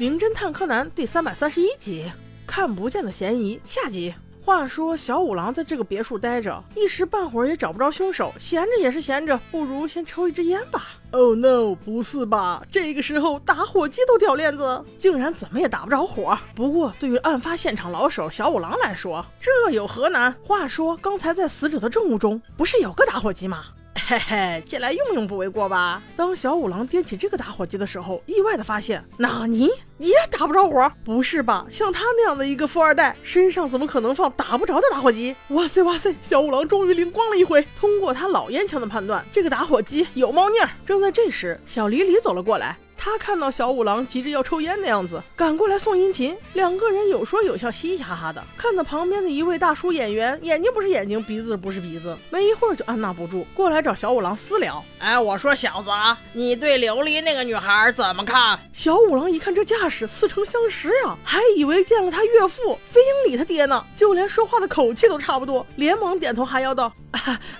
名侦探柯南》第三百三十一集，看不见的嫌疑下集。话说小五郎在这个别墅待着，一时半会儿也找不着凶手，闲着也是闲着，不如先抽一支烟吧。Oh no，不是吧？这个时候打火机都掉链子，竟然怎么也打不着火。不过对于案发现场老手小五郎来说，这有何难？话说刚才在死者的证物中，不是有个打火机吗？嘿嘿，借来用用不为过吧？当小五郎掂起这个打火机的时候，意外的发现，纳尼也打不着火？不是吧？像他那样的一个富二代，身上怎么可能放打不着的打火机？哇塞哇塞！小五郎终于灵光了一回，通过他老烟枪的判断，这个打火机有猫腻儿。正在这时，小李李走了过来。他看到小五郎急着要抽烟的样子，赶过来送殷勤。两个人有说有笑，嘻嘻哈哈的。看到旁边的一位大叔演员，眼睛不是眼睛，鼻子不是鼻子，没一会儿就按捺不住，过来找小五郎私聊。哎，我说小子，你对琉璃那个女孩怎么看？小五郎一看这架势，似曾相识呀，还以为见了他岳父飞鹰里他爹呢，就连说话的口气都差不多，连忙点头哈腰道：“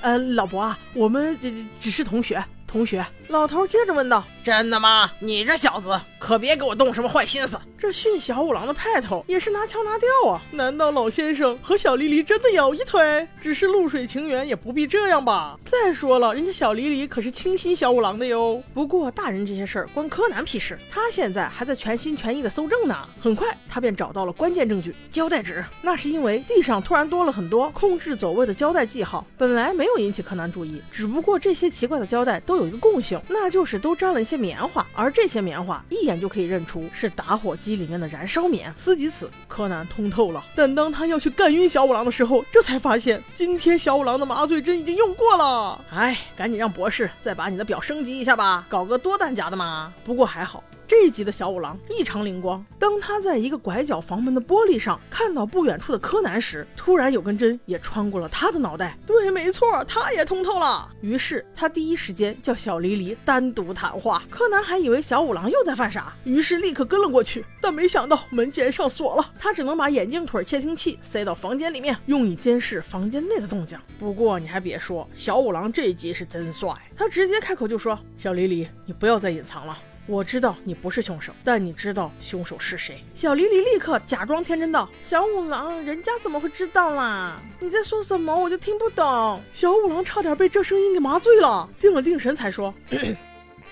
呃，老伯啊，我们只只是同学。”同学，老头接着问道：“真的吗？你这小子可别给我动什么坏心思。这训小五郎的派头也是拿腔拿调啊！难道老先生和小黎黎真的有一腿？只是露水情缘，也不必这样吧？再说了，人家小黎黎可是倾心小五郎的哟。不过大人这些事儿关柯南屁事，他现在还在全心全意的搜证呢。很快，他便找到了关键证据——胶带纸。那是因为地上突然多了很多控制走位的胶带记号，本来没有引起柯南注意，只不过这些奇怪的胶带都。有一个共性，那就是都沾了一些棉花，而这些棉花一眼就可以认出是打火机里面的燃烧棉。思及此，柯南通透了。但当他要去干晕小五郎的时候，这才发现今天小五郎的麻醉针已经用过了。哎，赶紧让博士再把你的表升级一下吧，搞个多弹夹的嘛。不过还好。这一集的小五郎异常灵光。当他在一个拐角房门的玻璃上看到不远处的柯南时，突然有根针也穿过了他的脑袋。对，没错，他也通透了。于是他第一时间叫小黎黎单独谈话。柯南还以为小五郎又在犯傻，于是立刻跟了过去。但没想到门竟然上锁了，他只能把眼镜腿窃听器塞到房间里面，用以监视房间内的动静。不过你还别说，小五郎这一集是真帅，他直接开口就说：“小黎黎，你不要再隐藏了。”我知道你不是凶手，但你知道凶手是谁？小黎黎立刻假装天真道：“小五郎，人家怎么会知道啦？你在说什么？我就听不懂。”小五郎差点被这声音给麻醉了，定了定神才说。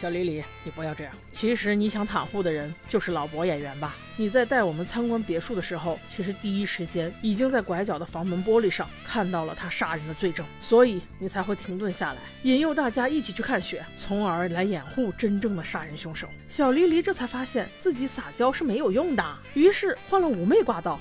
小李李，你不要这样。其实你想袒护的人就是老伯演员吧？你在带我们参观别墅的时候，其实第一时间已经在拐角的房门玻璃上看到了他杀人的罪证，所以你才会停顿下来，引诱大家一起去看雪，从而来掩护真正的杀人凶手。小黎黎这才发现自己撒娇是没有用的，于是换了妩媚挂道：“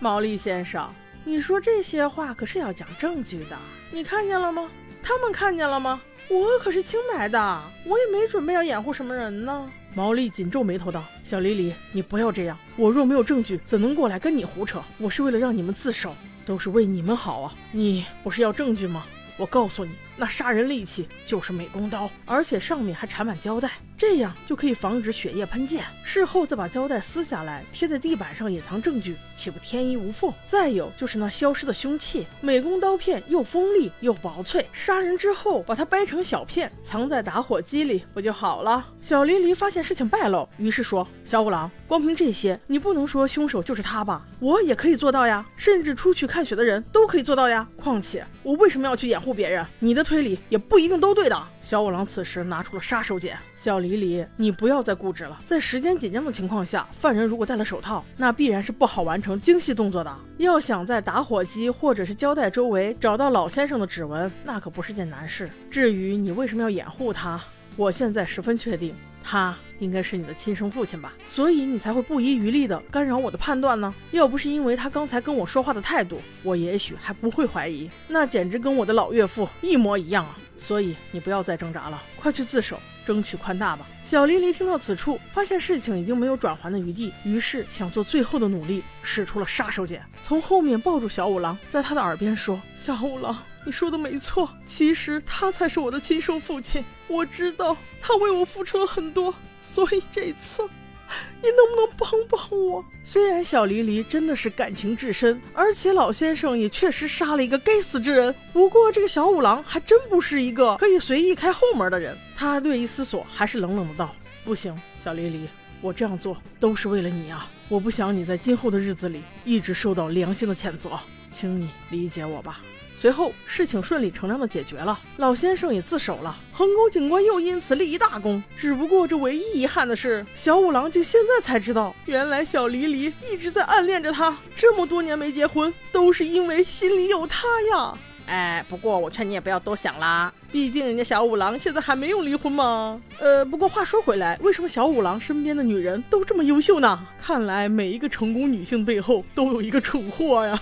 毛利先生，你说这些话可是要讲证据的，你看见了吗？他们看见了吗？”我可是清白的，我也没准备要掩护什么人呢。毛利紧皱眉头道：“小李李，你不要这样。我若没有证据，怎能过来跟你胡扯？我是为了让你们自首，都是为你们好啊。你不是要证据吗？我告诉你。”那杀人利器就是美工刀，而且上面还缠满胶带，这样就可以防止血液喷溅。事后再把胶带撕下来贴在地板上隐藏证据，岂不天衣无缝？再有就是那消失的凶器，美工刀片又锋利又薄脆，杀人之后把它掰成小片，藏在打火机里不就好了？小黎黎发现事情败露，于是说：“小五郎，光凭这些，你不能说凶手就是他吧？我也可以做到呀，甚至出去看雪的人都可以做到呀。况且我为什么要去掩护别人？你的。”推理也不一定都对的。小五郎此时拿出了杀手锏，小李李，你不要再固执了。在时间紧张的情况下，犯人如果戴了手套，那必然是不好完成精细动作的。要想在打火机或者是胶带周围找到老先生的指纹，那可不是件难事。至于你为什么要掩护他，我现在十分确定。他应该是你的亲生父亲吧，所以你才会不遗余力的干扰我的判断呢。要不是因为他刚才跟我说话的态度，我也许还不会怀疑。那简直跟我的老岳父一模一样啊！所以你不要再挣扎了，快去自首，争取宽大吧。小黎黎听到此处，发现事情已经没有转圜的余地，于是想做最后的努力，使出了杀手锏，从后面抱住小五郎，在他的耳边说：“小五郎。”你说的没错，其实他才是我的亲生父亲。我知道他为我付出了很多，所以这次 你能不能帮帮我？虽然小黎黎真的是感情至深，而且老先生也确实杀了一个该死之人，不过这个小五郎还真不是一个可以随意开后门的人。他略一思索，还是冷冷的道：“不行，小黎黎。”我这样做都是为了你啊！我不想你在今后的日子里一直受到良心的谴责，请你理解我吧。随后事情顺理成章的解决了，老先生也自首了，横沟警官又因此立一大功。只不过这唯一遗憾的是，小五郎竟现在才知道，原来小黎黎一直在暗恋着他，这么多年没结婚，都是因为心里有他呀。哎，不过我劝你也不要多想啦，毕竟人家小五郎现在还没有离婚嘛。呃，不过话说回来，为什么小五郎身边的女人都这么优秀呢？看来每一个成功女性背后都有一个蠢货呀。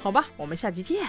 好吧，我们下期见。